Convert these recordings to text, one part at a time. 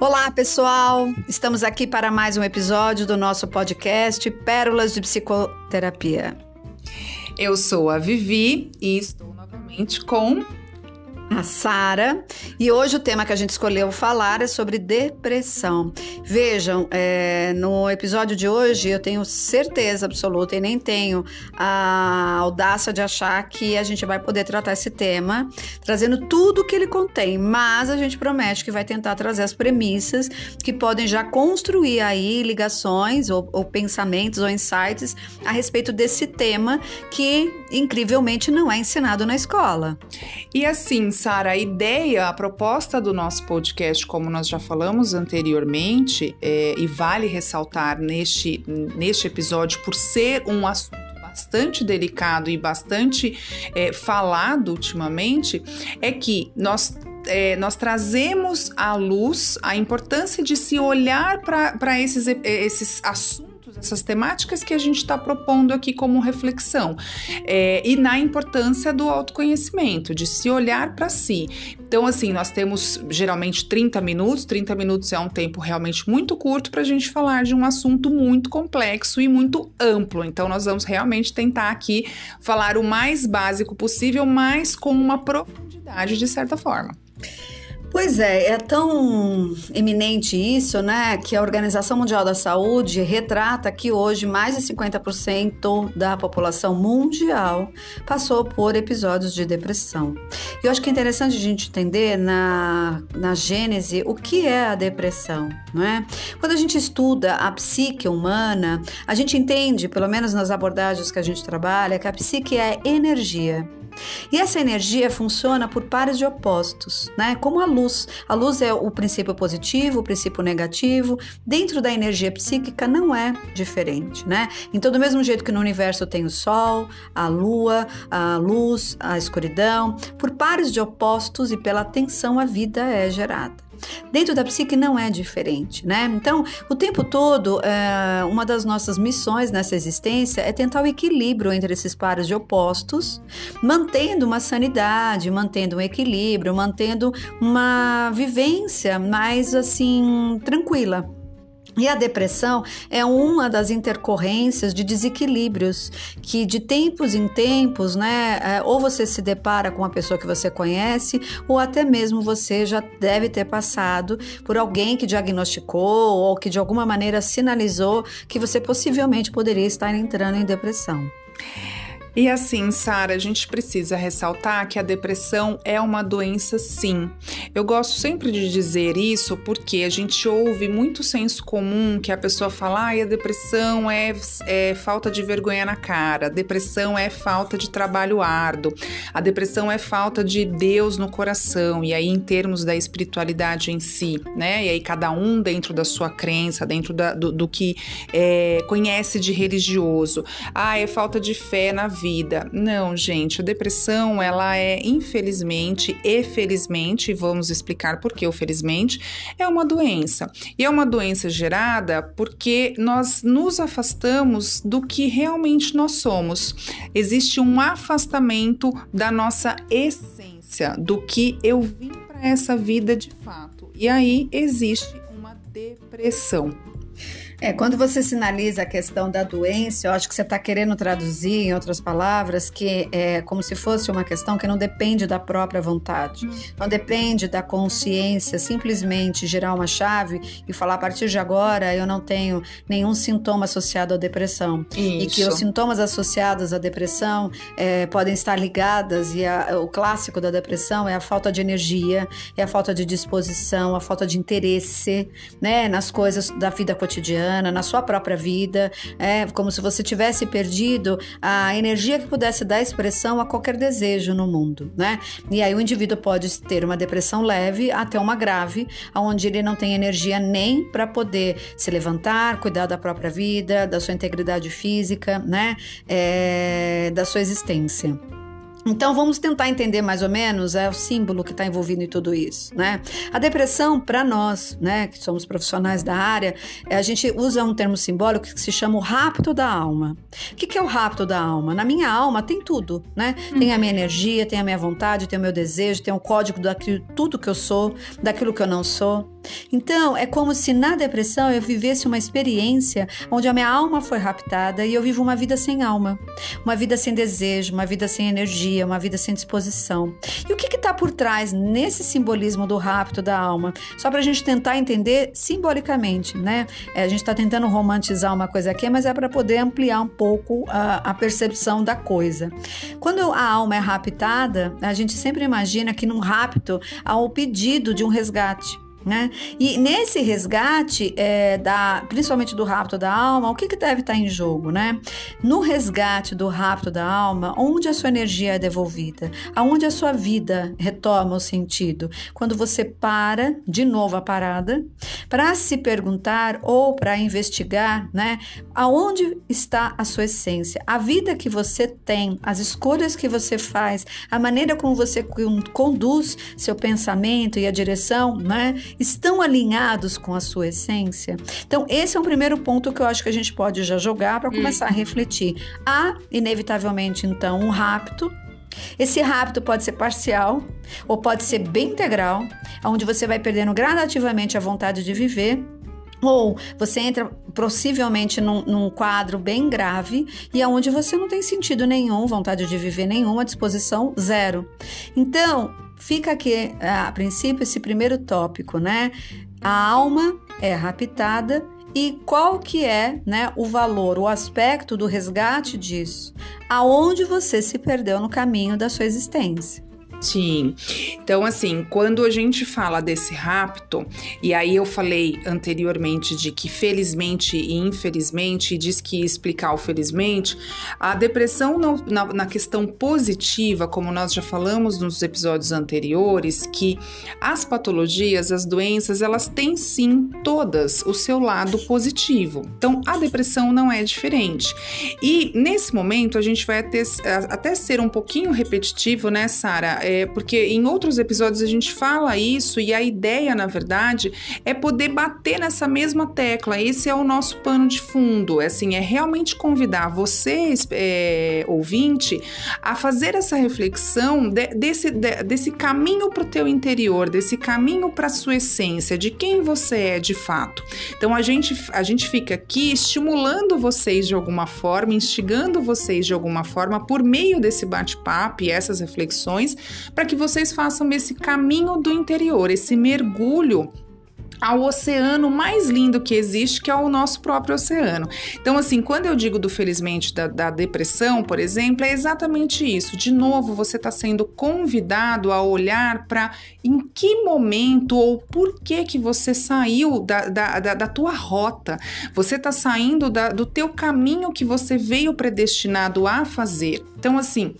Olá, pessoal! Estamos aqui para mais um episódio do nosso podcast Pérolas de Psicoterapia. Eu sou a Vivi e estou novamente com a Sara. E hoje o tema que a gente escolheu falar é sobre depressão. Vejam, é, no episódio de hoje eu tenho certeza absoluta e nem tenho a audácia de achar que a gente vai poder tratar esse tema trazendo tudo que ele contém, mas a gente promete que vai tentar trazer as premissas que podem já construir aí ligações ou, ou pensamentos ou insights a respeito desse tema que incrivelmente não é ensinado na escola. E assim, Sara, a ideia, a proposta do nosso podcast, como nós já falamos anteriormente, é, e vale ressaltar neste, neste episódio, por ser um assunto bastante delicado e bastante é, falado ultimamente, é que nós é, nós trazemos à luz a importância de se olhar para esses, esses assuntos essas temáticas que a gente está propondo aqui como reflexão é, e na importância do autoconhecimento, de se olhar para si. Então, assim, nós temos geralmente 30 minutos, 30 minutos é um tempo realmente muito curto para a gente falar de um assunto muito complexo e muito amplo. Então, nós vamos realmente tentar aqui falar o mais básico possível, mas com uma profundidade de certa forma. Pois é, é tão eminente isso, né, que a Organização Mundial da Saúde retrata que hoje mais de 50% da população mundial passou por episódios de depressão. E eu acho que é interessante a gente entender na, na gênese o que é a depressão, não é? Quando a gente estuda a psique humana, a gente entende, pelo menos nas abordagens que a gente trabalha, que a psique é energia. E essa energia funciona por pares de opostos, né? Como a luz. A luz é o princípio positivo, o princípio negativo. Dentro da energia psíquica não é diferente, né? Então, do mesmo jeito que no universo tem o sol, a lua, a luz, a escuridão, por pares de opostos e pela tensão a vida é gerada. Dentro da psique não é diferente, né? Então, o tempo todo, é, uma das nossas missões nessa existência é tentar o equilíbrio entre esses pares de opostos, mantendo uma sanidade, mantendo um equilíbrio, mantendo uma vivência mais assim tranquila. E a depressão é uma das intercorrências de desequilíbrios que, de tempos em tempos, né, é, ou você se depara com uma pessoa que você conhece, ou até mesmo você já deve ter passado por alguém que diagnosticou ou que de alguma maneira sinalizou que você possivelmente poderia estar entrando em depressão. E assim, Sara, a gente precisa ressaltar que a depressão é uma doença sim. Eu gosto sempre de dizer isso porque a gente ouve muito senso comum que a pessoa fala: ah, a depressão é, é falta de vergonha na cara, a depressão é falta de trabalho árduo, a depressão é falta de Deus no coração, e aí em termos da espiritualidade em si, né? E aí cada um dentro da sua crença, dentro da, do, do, que é, conhece de religioso. Ah, é falta de fé na vida. Não, gente, a depressão, ela é infelizmente e felizmente, vamos explicar por que o felizmente, é uma doença. E é uma doença gerada porque nós nos afastamos do que realmente nós somos. Existe um afastamento da nossa essência, do que eu vim para essa vida de fato. E aí existe uma depressão. É, quando você sinaliza a questão da doença, eu acho que você está querendo traduzir, em outras palavras, que é como se fosse uma questão que não depende da própria vontade, não depende da consciência, simplesmente gerar uma chave e falar a partir de agora eu não tenho nenhum sintoma associado à depressão. Isso. E que os sintomas associados à depressão é, podem estar ligadas, e a, o clássico da depressão é a falta de energia, é a falta de disposição, a falta de interesse né, nas coisas da vida cotidiana na sua própria vida, é como se você tivesse perdido a energia que pudesse dar expressão a qualquer desejo no mundo, né? E aí o indivíduo pode ter uma depressão leve até uma grave, onde ele não tem energia nem para poder se levantar, cuidar da própria vida, da sua integridade física, né? É, da sua existência. Então vamos tentar entender mais ou menos é o símbolo que está envolvido em tudo isso, né? A depressão para nós, né, que somos profissionais da área, é, a gente usa um termo simbólico que se chama o rapto da alma. O que, que é o rapto da alma? Na minha alma tem tudo, né? Tem a minha energia, tem a minha vontade, tem o meu desejo, tem o código daquilo tudo que eu sou, daquilo que eu não sou. Então, é como se na depressão eu vivesse uma experiência onde a minha alma foi raptada e eu vivo uma vida sem alma, uma vida sem desejo, uma vida sem energia, uma vida sem disposição. E o que está por trás nesse simbolismo do rapto da alma? Só para a gente tentar entender simbolicamente, né? É, a gente está tentando romantizar uma coisa aqui, mas é para poder ampliar um pouco a, a percepção da coisa. Quando a alma é raptada, a gente sempre imagina que num rapto há o pedido de um resgate. Né? E nesse resgate, é, da, principalmente do rapto da alma, o que, que deve estar em jogo? Né? No resgate do rapto da alma, onde a sua energia é devolvida? Aonde a sua vida retoma o sentido? Quando você para, de novo a parada, para se perguntar ou para investigar né, aonde está a sua essência, a vida que você tem, as escolhas que você faz, a maneira como você conduz seu pensamento e a direção, né? Estão alinhados com a sua essência? Então, esse é um primeiro ponto que eu acho que a gente pode já jogar para começar a uhum. refletir. Há, inevitavelmente, então, um rapto esse rapto pode ser parcial ou pode ser bem integral, onde você vai perdendo gradativamente a vontade de viver. Ou você entra possivelmente num, num, quadro bem grave e aonde você não tem sentido nenhum, vontade de viver nenhuma, disposição zero. Então, fica aqui a princípio esse primeiro tópico, né? A alma é raptada e qual que é, né, o valor, o aspecto do resgate disso? Aonde você se perdeu no caminho da sua existência? Sim. Então, assim, quando a gente fala desse rapto, e aí eu falei anteriormente de que felizmente e infelizmente, e diz que explicar o felizmente, a depressão na, na questão positiva, como nós já falamos nos episódios anteriores, que as patologias, as doenças, elas têm sim todas o seu lado positivo. Então, a depressão não é diferente. E nesse momento a gente vai até ser um pouquinho repetitivo, né, Sara? É, porque em outros episódios a gente fala isso e a ideia, na verdade, é poder bater nessa mesma tecla. Esse é o nosso pano de fundo. É, assim, é realmente convidar você, é, ouvinte, a fazer essa reflexão de, desse, de, desse caminho para o teu interior, desse caminho para a sua essência, de quem você é de fato. Então a gente, a gente fica aqui estimulando vocês de alguma forma, instigando vocês de alguma forma por meio desse bate-papo e essas reflexões para que vocês façam esse caminho do interior, esse mergulho ao oceano mais lindo que existe, que é o nosso próprio oceano. Então, assim, quando eu digo do felizmente da, da depressão, por exemplo, é exatamente isso. De novo, você está sendo convidado a olhar para em que momento ou por que que você saiu da, da, da, da tua rota. Você está saindo da, do teu caminho que você veio predestinado a fazer. Então, assim,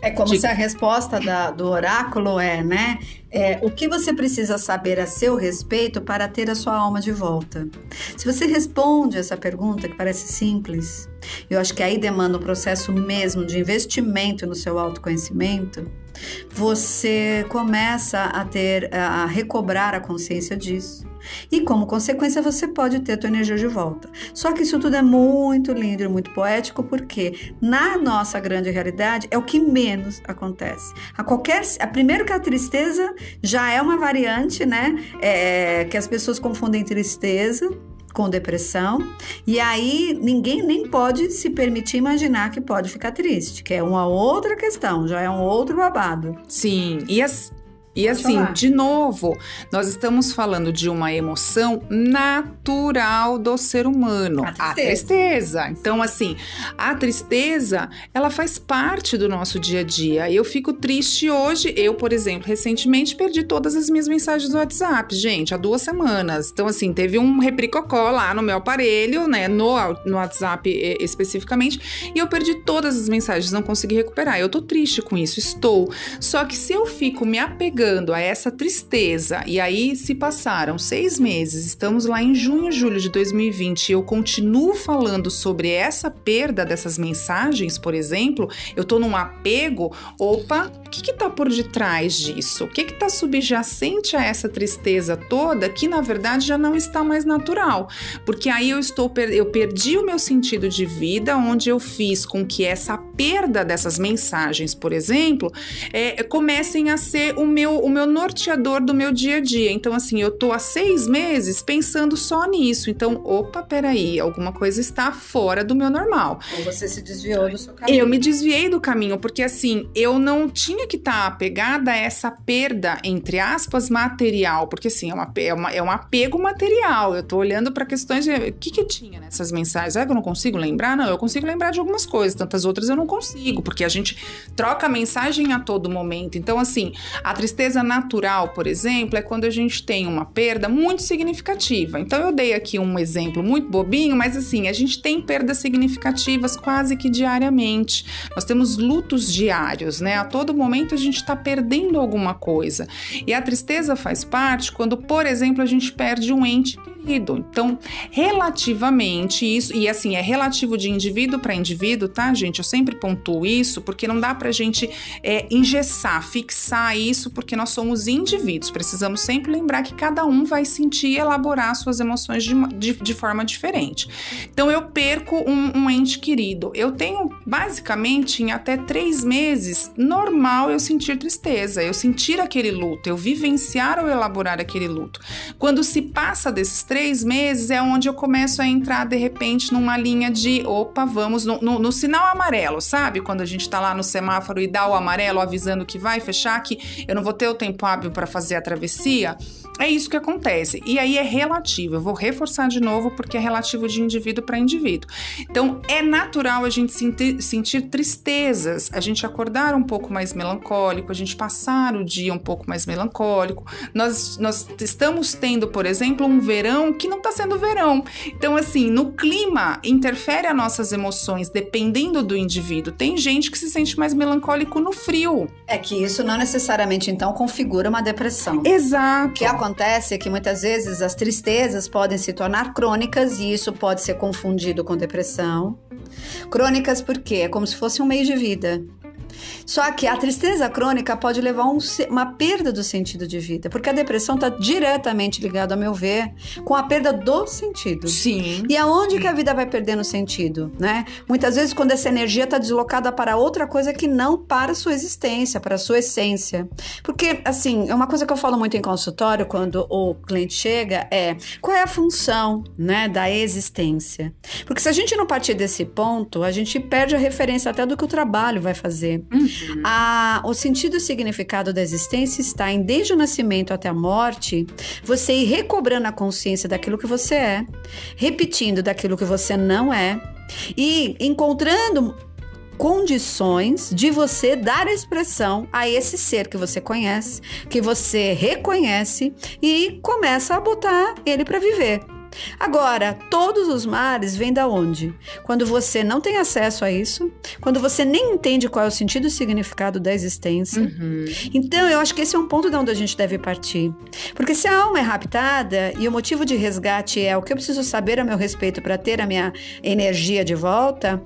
é como de... se a resposta da, do oráculo é, né? É, o que você precisa saber a seu respeito para ter a sua alma de volta? Se você responde essa pergunta, que parece simples, eu acho que aí demanda um processo mesmo de investimento no seu autoconhecimento, você começa a ter, a recobrar a consciência disso. E como consequência, você pode ter a tua energia de volta. Só que isso tudo é muito lindo e muito poético, porque na nossa grande realidade é o que menos acontece. A qualquer. A, primeiro que a tristeza já é uma variante, né? É, que as pessoas confundem tristeza com depressão, e aí ninguém nem pode se permitir imaginar que pode ficar triste, que é uma outra questão, já é um outro babado. Sim, e as, e Pode assim, falar. de novo, nós estamos falando de uma emoção natural do ser humano, a tristeza. a tristeza. Então, assim, a tristeza, ela faz parte do nosso dia a dia. Eu fico triste hoje, eu, por exemplo, recentemente perdi todas as minhas mensagens do WhatsApp, gente, há duas semanas. Então, assim, teve um repricocó lá no meu aparelho, né, no, no WhatsApp especificamente, e eu perdi todas as mensagens, não consegui recuperar. Eu tô triste com isso, estou. Só que se eu fico me apegando a essa tristeza, e aí se passaram seis meses, estamos lá em junho, julho de 2020, e eu continuo falando sobre essa perda dessas mensagens, por exemplo, eu tô num apego, opa, o que que tá por detrás disso? O que que tá subjacente a essa tristeza toda que na verdade já não está mais natural? Porque aí eu estou eu perdi o meu sentido de vida, onde eu fiz com que essa perda dessas mensagens, por exemplo, é, comecem a ser o meu o meu norteador do meu dia a dia. Então, assim, eu tô há seis meses pensando só nisso. Então, opa, peraí, alguma coisa está fora do meu normal. Ou você se desviou do seu caminho. Eu me desviei do caminho, porque assim, eu não tinha que estar tá apegada a essa perda, entre aspas, material. Porque assim, é, uma, é, uma, é um apego material. Eu tô olhando para questões de. O que, que tinha nessas mensagens? É que eu não consigo lembrar? Não, eu consigo lembrar de algumas coisas, tantas outras eu não consigo, porque a gente troca mensagem a todo momento. Então, assim, a tristeza natural, por exemplo, é quando a gente tem uma perda muito significativa. Então, eu dei aqui um exemplo muito bobinho, mas assim, a gente tem perdas significativas quase que diariamente. Nós temos lutos diários, né? A todo momento a gente está perdendo alguma coisa. E a tristeza faz parte quando, por exemplo, a gente perde um ente querido. Então, relativamente isso, e assim, é relativo de indivíduo para indivíduo, tá, gente? Eu sempre pontuo isso porque não dá pra gente é, engessar, fixar isso, porque nós somos indivíduos. Precisamos sempre lembrar que cada um vai sentir e elaborar suas emoções de, de, de forma diferente. Então, eu perco um, um ente querido. Eu tenho, basicamente, em até três meses, normal eu sentir tristeza, eu sentir aquele luto, eu vivenciar ou elaborar aquele luto. Quando se passa desses três meses, é onde eu começo a entrar, de repente, numa linha de opa, vamos no, no, no sinal amarelo, sabe? Quando a gente tá lá no semáforo e dá o amarelo avisando que vai fechar, que eu não vou ter o tempo hábil para fazer a travessia. É isso que acontece. E aí é relativo. Eu vou reforçar de novo porque é relativo de indivíduo para indivíduo. Então é natural a gente sentir, sentir, tristezas, a gente acordar um pouco mais melancólico, a gente passar o dia um pouco mais melancólico. Nós, nós estamos tendo, por exemplo, um verão que não está sendo verão. Então, assim, no clima interfere as nossas emoções dependendo do indivíduo. Tem gente que se sente mais melancólico no frio. É que isso não necessariamente então configura uma depressão. Exato. O que acontece é que muitas vezes as tristezas podem se tornar crônicas e isso pode ser confundido com depressão. Crônicas porque é como se fosse um meio de vida. Só que a tristeza crônica pode levar a um, uma perda do sentido de vida, porque a depressão está diretamente ligada, a meu ver, com a perda do sentido. Sim. E aonde que a vida vai perdendo sentido, né? Muitas vezes quando essa energia está deslocada para outra coisa que não para a sua existência, para a sua essência. Porque, assim, é uma coisa que eu falo muito em consultório quando o cliente chega é qual é a função, né, da existência. Porque se a gente não partir desse ponto, a gente perde a referência até do que o trabalho vai fazer. Uhum. A, o sentido e significado da existência está em, desde o nascimento até a morte, você ir recobrando a consciência daquilo que você é, repetindo daquilo que você não é e encontrando condições de você dar expressão a esse ser que você conhece, que você reconhece e começa a botar ele para viver. Agora, todos os mares vêm da onde? Quando você não tem acesso a isso, quando você nem entende qual é o sentido e significado da existência. Uhum. Então, eu acho que esse é um ponto de onde a gente deve partir. Porque se a alma é raptada e o motivo de resgate é o que eu preciso saber a meu respeito para ter a minha energia de volta,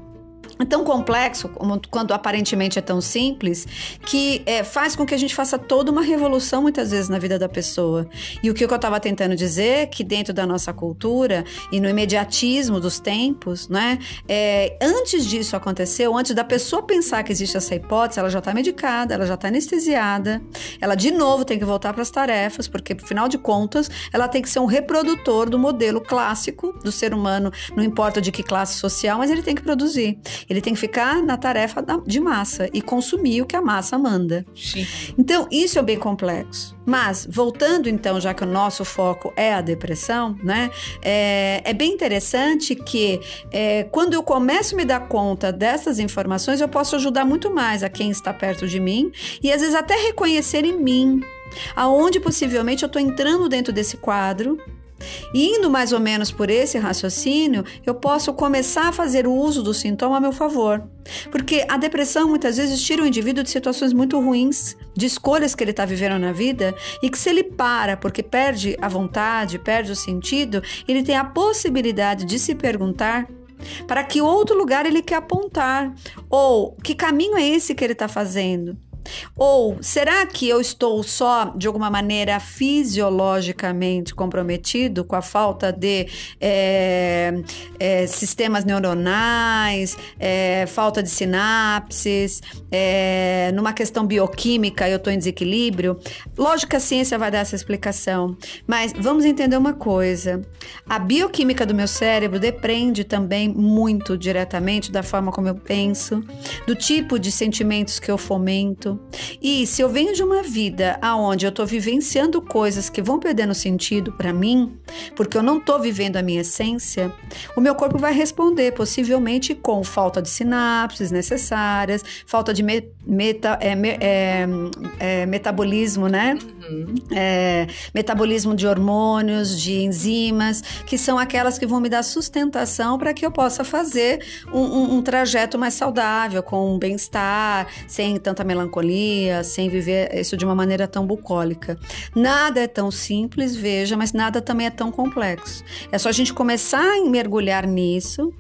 é tão complexo, quando aparentemente é tão simples, que é, faz com que a gente faça toda uma revolução muitas vezes na vida da pessoa. E o que eu estava tentando dizer é que dentro da nossa cultura e no imediatismo dos tempos, né, é, antes disso acontecer, ou antes da pessoa pensar que existe essa hipótese, ela já está medicada, ela já está anestesiada, ela de novo tem que voltar para as tarefas, porque afinal de contas ela tem que ser um reprodutor do modelo clássico do ser humano, não importa de que classe social, mas ele tem que produzir. Ele tem que ficar na tarefa de massa e consumir o que a massa manda. Sim. Então, isso é bem complexo. Mas, voltando então, já que o nosso foco é a depressão, né? É, é bem interessante que é, quando eu começo a me dar conta dessas informações, eu posso ajudar muito mais a quem está perto de mim e às vezes até reconhecer em mim aonde possivelmente eu estou entrando dentro desse quadro Indo mais ou menos por esse raciocínio, eu posso começar a fazer o uso do sintoma a meu favor. Porque a depressão muitas vezes tira o indivíduo de situações muito ruins, de escolhas que ele está vivendo na vida, e que se ele para porque perde a vontade, perde o sentido, ele tem a possibilidade de se perguntar para que outro lugar ele quer apontar, ou que caminho é esse que ele está fazendo. Ou será que eu estou só, de alguma maneira, fisiologicamente comprometido com a falta de é, é, sistemas neuronais, é, falta de sinapses, numa questão bioquímica eu estou em desequilíbrio? Lógico que a ciência vai dar essa explicação, mas vamos entender uma coisa: a bioquímica do meu cérebro depende também muito diretamente da forma como eu penso, do tipo de sentimentos que eu fomento. E se eu venho de uma vida aonde eu estou vivenciando coisas que vão perdendo sentido para mim, porque eu não estou vivendo a minha essência, o meu corpo vai responder, possivelmente com falta de sinapses necessárias, falta de me, meta, é, é, é, metabolismo, né? Uhum. É, metabolismo de hormônios, de enzimas, que são aquelas que vão me dar sustentação para que eu possa fazer um, um, um trajeto mais saudável, com bem-estar, sem tanta melancolia, sem viver isso de uma maneira tão bucólica. Nada é tão simples, veja, mas nada também é tão complexo. É só a gente começar a mergulhar nisso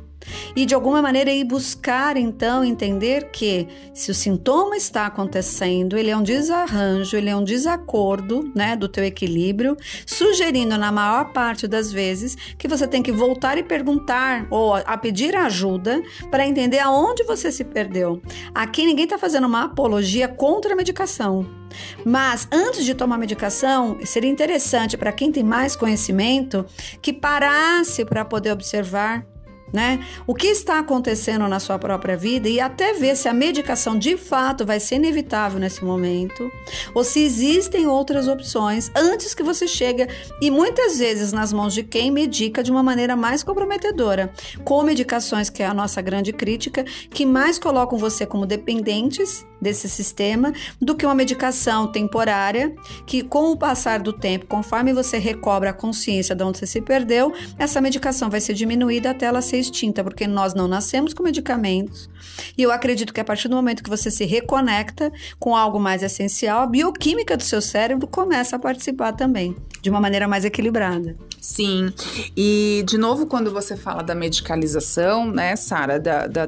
e de alguma maneira ir buscar então entender que se o sintoma está acontecendo, ele é um desarranjo, ele é um desacordo, né, do teu equilíbrio, sugerindo na maior parte das vezes que você tem que voltar e perguntar ou a pedir ajuda para entender aonde você se perdeu. Aqui ninguém está fazendo uma apologia contra a medicação. Mas antes de tomar medicação, seria interessante para quem tem mais conhecimento que parasse para poder observar né? O que está acontecendo na sua própria vida e até ver se a medicação de fato vai ser inevitável nesse momento ou se existem outras opções antes que você chegue e muitas vezes nas mãos de quem medica de uma maneira mais comprometedora, com medicações que é a nossa grande crítica, que mais colocam você como dependentes desse sistema do que uma medicação temporária que com o passar do tempo, conforme você recobra a consciência de onde você se perdeu, essa medicação vai ser diminuída até ela ser extinta, porque nós não nascemos com medicamentos. E eu acredito que a partir do momento que você se reconecta com algo mais essencial, a bioquímica do seu cérebro começa a participar também, de uma maneira mais equilibrada. Sim, e de novo, quando você fala da medicalização, né, Sara,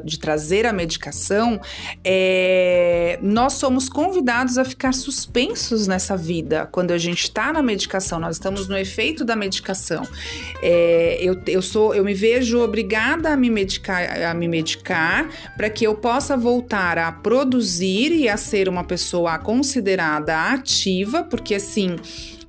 de trazer a medicação, é, nós somos convidados a ficar suspensos nessa vida. Quando a gente está na medicação, nós estamos no efeito da medicação. É, eu, eu, sou, eu me vejo obrigada a me medicar, a me medicar para que eu possa voltar a produzir e a ser uma pessoa considerada ativa, porque assim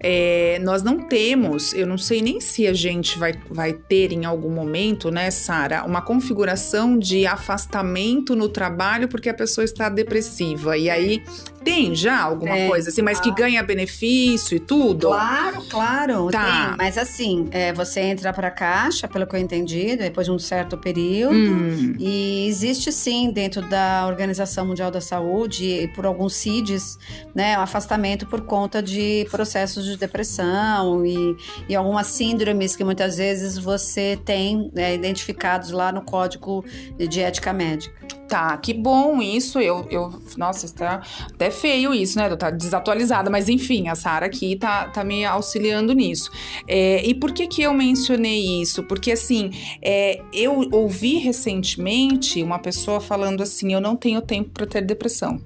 é, nós não temos, eu não sei nem se a gente vai, vai ter em algum momento, né, Sara, uma configuração de afastamento no trabalho porque a pessoa está depressiva. E aí tem já alguma coisa assim, mas que ganha benefício e tudo? Claro, claro. Tá. Tem, mas assim, é, você entra para a caixa, pelo que eu entendi, depois de um certo período, hum. e existe sim dentro da Organização Mundial da Saúde e por alguns CIDs, né, um afastamento por conta de processos de depressão e, e algumas síndromes que muitas vezes você tem né, identificados lá no Código de Ética Médica. Tá, que bom isso. Eu, eu nossa, está até feio isso, né? Tá desatualizada, mas enfim, a Sara aqui tá, tá me auxiliando nisso. É, e por que que eu mencionei isso? Porque assim, é, eu ouvi recentemente uma pessoa falando assim: eu não tenho tempo para ter depressão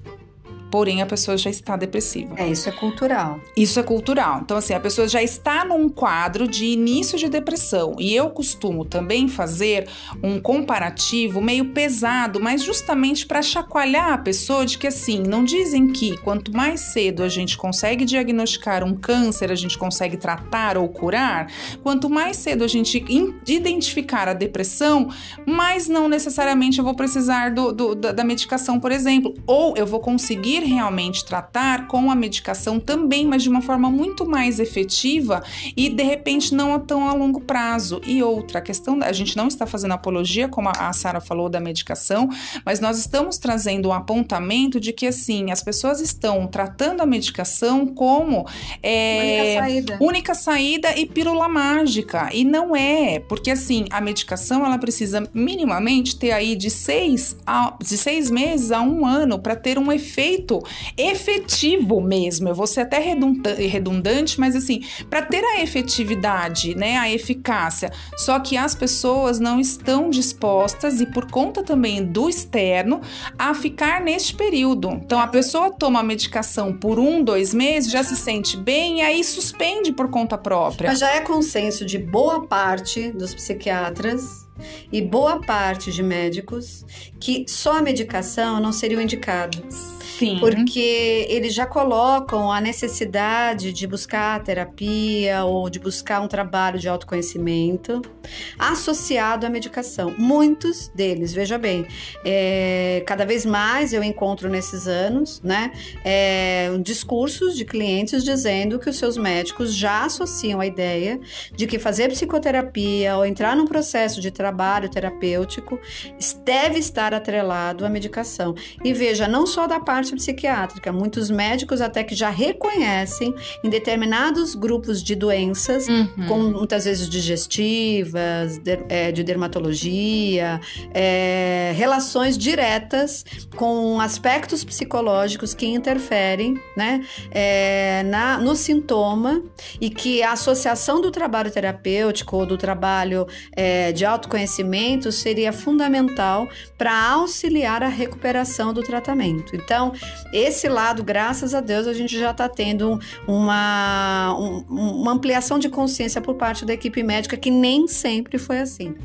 porém a pessoa já está depressiva. É, isso é cultural. Isso é cultural. Então, assim, a pessoa já está num quadro de início de depressão. E eu costumo também fazer um comparativo meio pesado, mas justamente para chacoalhar a pessoa de que, assim, não dizem que quanto mais cedo a gente consegue diagnosticar um câncer, a gente consegue tratar ou curar, quanto mais cedo a gente identificar a depressão, mais não necessariamente eu vou precisar do, do da, da medicação, por exemplo, ou eu vou conseguir conseguir realmente tratar com a medicação também, mas de uma forma muito mais efetiva e de repente não tão a longo prazo. E outra, a questão, a gente não está fazendo apologia, como a Sara falou, da medicação, mas nós estamos trazendo um apontamento de que assim, as pessoas estão tratando a medicação como é, única, saída. única saída e pílula mágica. E não é, porque assim, a medicação ela precisa minimamente ter aí de seis, a, de seis meses a um ano para ter um efeito efetivo mesmo. Eu vou ser até redundante, mas assim, para ter a efetividade, né, a eficácia. Só que as pessoas não estão dispostas e por conta também do externo a ficar neste período. Então a pessoa toma a medicação por um, dois meses, já se sente bem e aí suspende por conta própria. Mas já é consenso de boa parte dos psiquiatras e boa parte de médicos que só a medicação não seria o indicado. Sim. Porque eles já colocam a necessidade de buscar terapia ou de buscar um trabalho de autoconhecimento associado à medicação. Muitos deles, veja bem, é, cada vez mais eu encontro nesses anos, né, é, discursos de clientes dizendo que os seus médicos já associam a ideia de que fazer psicoterapia ou entrar num processo de trabalho terapêutico deve estar atrelado à medicação. E veja, não só da parte parte psiquiátrica. Muitos médicos até que já reconhecem em determinados grupos de doenças, uhum. como muitas vezes digestivas, de, é, de dermatologia, é, relações diretas com aspectos psicológicos que interferem né, é, na, no sintoma e que a associação do trabalho terapêutico ou do trabalho é, de autoconhecimento seria fundamental para auxiliar a recuperação do tratamento. Então, esse lado, graças a Deus, a gente já está tendo uma, um, uma ampliação de consciência por parte da equipe médica que nem sempre foi assim.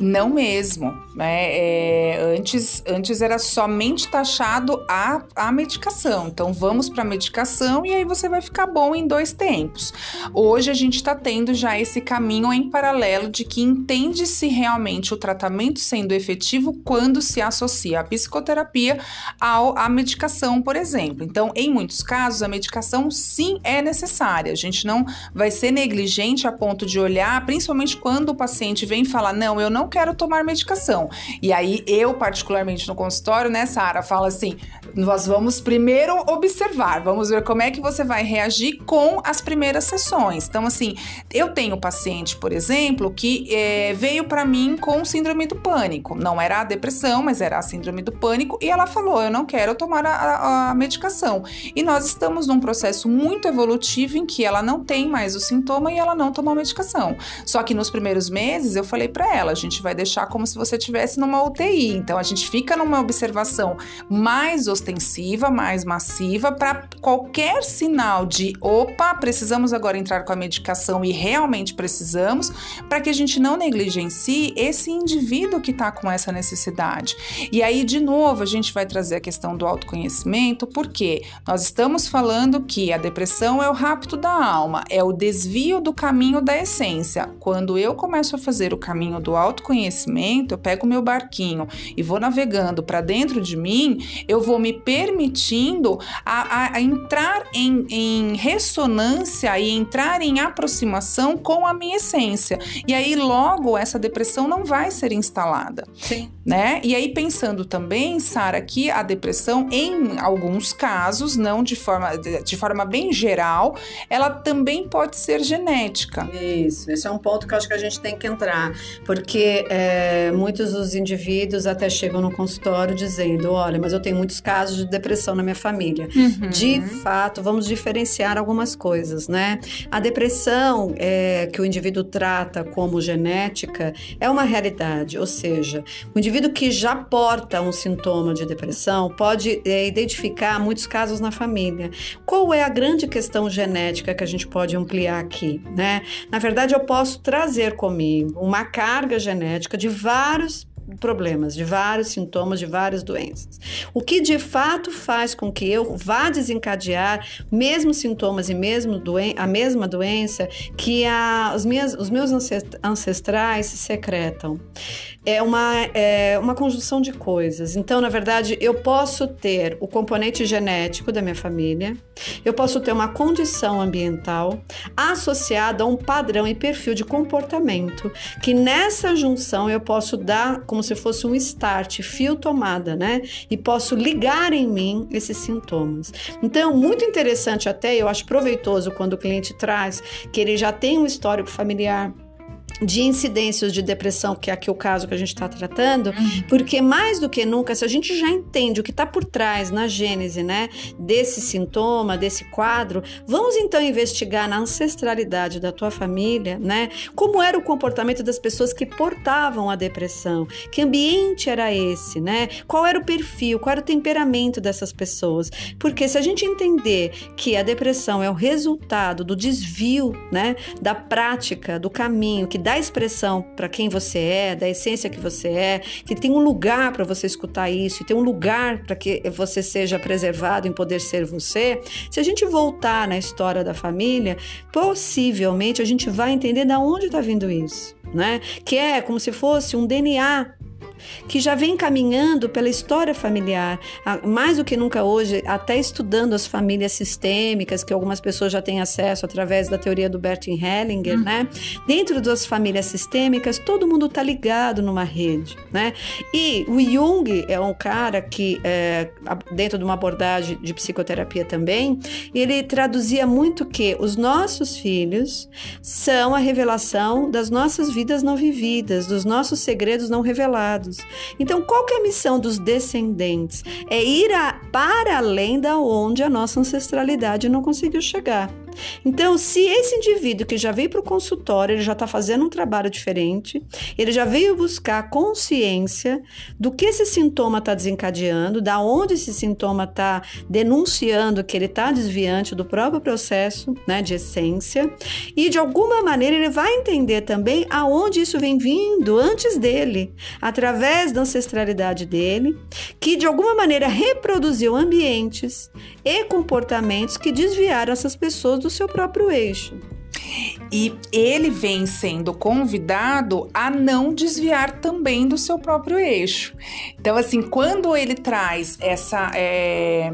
Não mesmo. Né? É, antes, antes era somente taxado a, a medicação. Então vamos para a medicação e aí você vai ficar bom em dois tempos. Hoje a gente está tendo já esse caminho em paralelo de que entende-se realmente o tratamento sendo efetivo quando se associa a psicoterapia ao, à medicação, por exemplo. Então, em muitos casos, a medicação sim é necessária. A gente não vai ser negligente a ponto de olhar, principalmente quando o paciente vem falar: não, eu não quero tomar medicação. E aí, eu, particularmente no consultório, né, Sara, fala assim: nós vamos primeiro observar, vamos ver como é que você vai reagir com as primeiras sessões. Então, assim, eu tenho paciente, por exemplo, que é, veio para mim com síndrome do pânico. Não era a depressão, mas era a síndrome do pânico, e ela falou: eu não quero tomar a, a, medicação. E nós estamos num processo muito evolutivo em que ela não tem mais o sintoma e ela não toma a medicação. Só que nos primeiros meses eu falei para ela: a gente vai deixar como se você estivesse numa UTI. Então a gente fica numa observação mais ostensiva, mais massiva, para qualquer sinal de opa, precisamos agora entrar com a medicação e realmente precisamos, para que a gente não negligencie esse indivíduo que está com essa necessidade. E aí, de novo, a gente vai trazer a questão do autoconhecimento, porque nós estamos falando que a depressão é o rapto da alma, é o desvio do caminho da essência. Quando eu começo a fazer o caminho do autoconhecimento, eu pego o meu barquinho e vou navegando para dentro de mim, eu vou me permitindo a, a, a entrar em, em ressonância e entrar em aproximação com a minha essência. E aí, logo, essa depressão não vai ser instalada. Sim. Né? E aí, pensando também, Sara, que a depressão, em alguns casos, não de forma, de forma bem geral, ela também pode ser genética. Isso, esse é um ponto que eu acho que a gente tem que entrar, porque é, muitos dos indivíduos até chegam no consultório dizendo: olha, mas eu tenho muitos casos de depressão na minha família. Uhum. De fato, vamos diferenciar algumas coisas, né? A depressão é, que o indivíduo trata como genética é uma realidade, ou seja, o indivíduo que já porta um sintoma de depressão pode é, identificar muitos casos na família. Qual é a grande questão genética que a gente pode ampliar aqui, né? Na verdade, eu posso trazer comigo uma carga genética de vários problemas, de vários sintomas, de várias doenças. O que de fato faz com que eu vá desencadear mesmos sintomas e mesmo doen a mesma doença que a, as minhas, os meus ancestrais secretam. É uma, é uma conjunção de coisas. Então, na verdade, eu posso ter o componente genético da minha família, eu posso ter uma condição ambiental associada a um padrão e perfil de comportamento, que nessa junção eu posso dar como se fosse um start, fio tomada, né? E posso ligar em mim esses sintomas. Então, muito interessante até, eu acho proveitoso quando o cliente traz que ele já tem um histórico familiar de incidências de depressão, que é aqui o caso que a gente está tratando, uhum. porque mais do que nunca, se a gente já entende o que está por trás na gênese, né, desse sintoma, desse quadro, vamos então investigar na ancestralidade da tua família, né, como era o comportamento das pessoas que portavam a depressão, que ambiente era esse, né, qual era o perfil, qual era o temperamento dessas pessoas, porque se a gente entender que a depressão é o resultado do desvio, né, da prática, do caminho que dá dá expressão para quem você é, da essência que você é, que tem um lugar para você escutar isso, e tem um lugar para que você seja preservado em poder ser você. Se a gente voltar na história da família, possivelmente a gente vai entender de onde está vindo isso, né? Que é como se fosse um DNA que já vem caminhando pela história familiar, mais do que nunca hoje, até estudando as famílias sistêmicas, que algumas pessoas já têm acesso através da teoria do Bertin Hellinger, hum. né? Dentro das famílias sistêmicas, todo mundo está ligado numa rede, né? E o Jung é um cara que, é, dentro de uma abordagem de psicoterapia também, ele traduzia muito que os nossos filhos são a revelação das nossas vidas não vividas, dos nossos segredos não revelados. Então, qual que é a missão dos descendentes? É ir a, para além da onde a nossa ancestralidade não conseguiu chegar. Então, se esse indivíduo que já veio para o consultório, ele já está fazendo um trabalho diferente, ele já veio buscar consciência do que esse sintoma está desencadeando, da onde esse sintoma está denunciando que ele está desviante do próprio processo né, de essência, e de alguma maneira ele vai entender também aonde isso vem vindo antes dele, através da ancestralidade dele, que de alguma maneira reproduziu ambientes e comportamentos que desviaram essas pessoas do seu próprio eixo. E ele vem sendo convidado a não desviar também do seu próprio eixo. Então, assim, quando ele traz essa, é,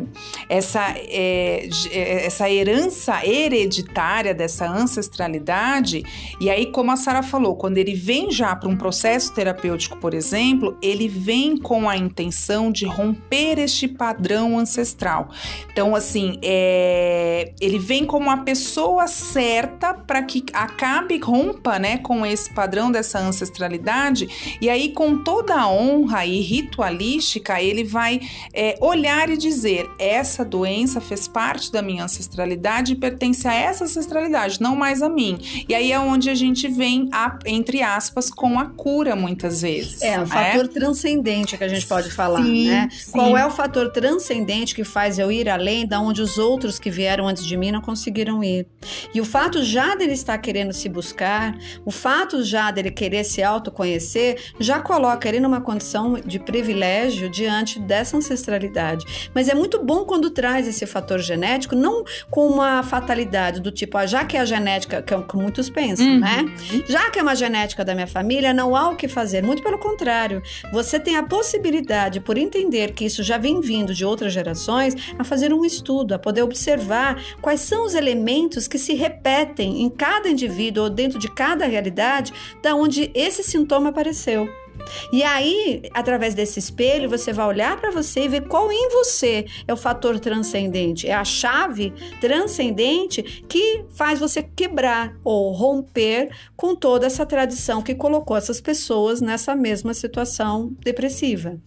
essa, é, é essa herança hereditária dessa ancestralidade, e aí, como a Sara falou, quando ele vem já para um processo terapêutico, por exemplo, ele vem com a intenção de romper este padrão ancestral. Então, assim, é, ele vem como uma pessoa certa para que acabe, rompa, né, com esse padrão dessa ancestralidade e aí com toda a honra e ritualística ele vai é, olhar e dizer essa doença fez parte da minha ancestralidade e pertence a essa ancestralidade, não mais a mim. E aí é onde a gente vem, a, entre aspas, com a cura muitas vezes. É, o fator é? transcendente que a gente pode falar, sim, né? Sim. Qual é o fator transcendente que faz eu ir além da onde os outros que vieram antes de mim não conseguiram ir? E o fato já dele estar querendo se buscar, o fato já dele querer se autoconhecer, já coloca ele numa condição de privilégio diante dessa ancestralidade. Mas é muito bom quando traz esse fator genético, não com uma fatalidade do tipo, ah, já que é a genética, que, é o que muitos pensam, uhum. né? Já que é uma genética da minha família, não há o que fazer. Muito pelo contrário, você tem a possibilidade, por entender que isso já vem vindo de outras gerações, a fazer um estudo, a poder observar quais são os elementos que se repetem em cada indivíduo ou dentro de cada realidade da onde esse sintoma apareceu. E aí, através desse espelho, você vai olhar para você e ver qual em você é o fator transcendente, é a chave transcendente que faz você quebrar ou romper com toda essa tradição que colocou essas pessoas nessa mesma situação depressiva.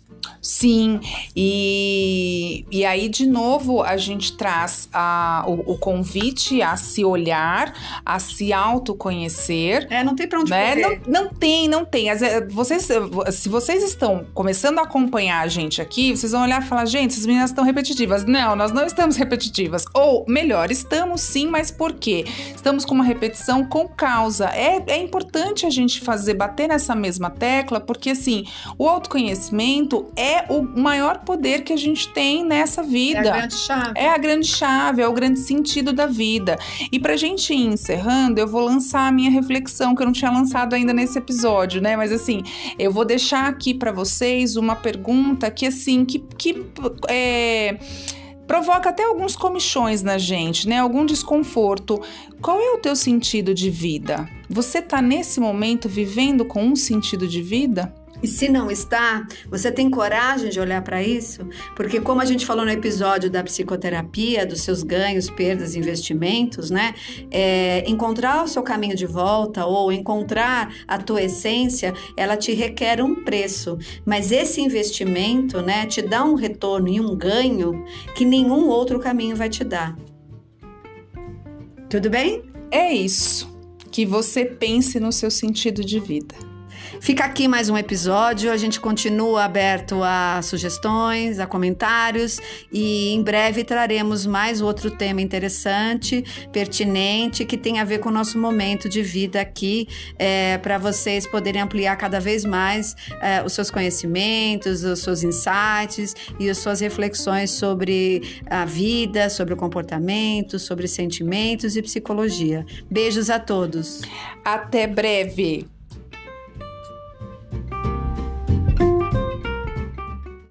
Sim, e, e aí de novo a gente traz a, o, o convite a se olhar, a se autoconhecer. É, não tem pra onde né? Não, não tem, não tem. Vocês, se vocês estão começando a acompanhar a gente aqui, vocês vão olhar e falar, gente, essas meninas estão repetitivas. Não, nós não estamos repetitivas. Ou, melhor, estamos sim, mas por quê? Estamos com uma repetição com causa. É, é importante a gente fazer, bater nessa mesma tecla, porque assim, o autoconhecimento é o maior poder que a gente tem nessa vida. É a grande chave. É a grande chave, é o grande sentido da vida. E pra gente ir encerrando, eu vou lançar a minha reflexão, que eu não tinha lançado ainda nesse episódio, né? Mas assim, eu vou deixar aqui para vocês uma pergunta que, assim, que. que é, provoca até alguns comichões na gente, né? Algum desconforto. Qual é o teu sentido de vida? Você tá nesse momento vivendo com um sentido de vida? E se não está, você tem coragem de olhar para isso? Porque como a gente falou no episódio da psicoterapia, dos seus ganhos, perdas, investimentos, né? É, encontrar o seu caminho de volta ou encontrar a tua essência, ela te requer um preço. Mas esse investimento, né, te dá um retorno e um ganho que nenhum outro caminho vai te dar. Tudo bem? É isso. Que você pense no seu sentido de vida. Fica aqui mais um episódio. A gente continua aberto a sugestões, a comentários e em breve traremos mais outro tema interessante, pertinente, que tem a ver com o nosso momento de vida aqui, é, para vocês poderem ampliar cada vez mais é, os seus conhecimentos, os seus insights e as suas reflexões sobre a vida, sobre o comportamento, sobre sentimentos e psicologia. Beijos a todos. Até breve.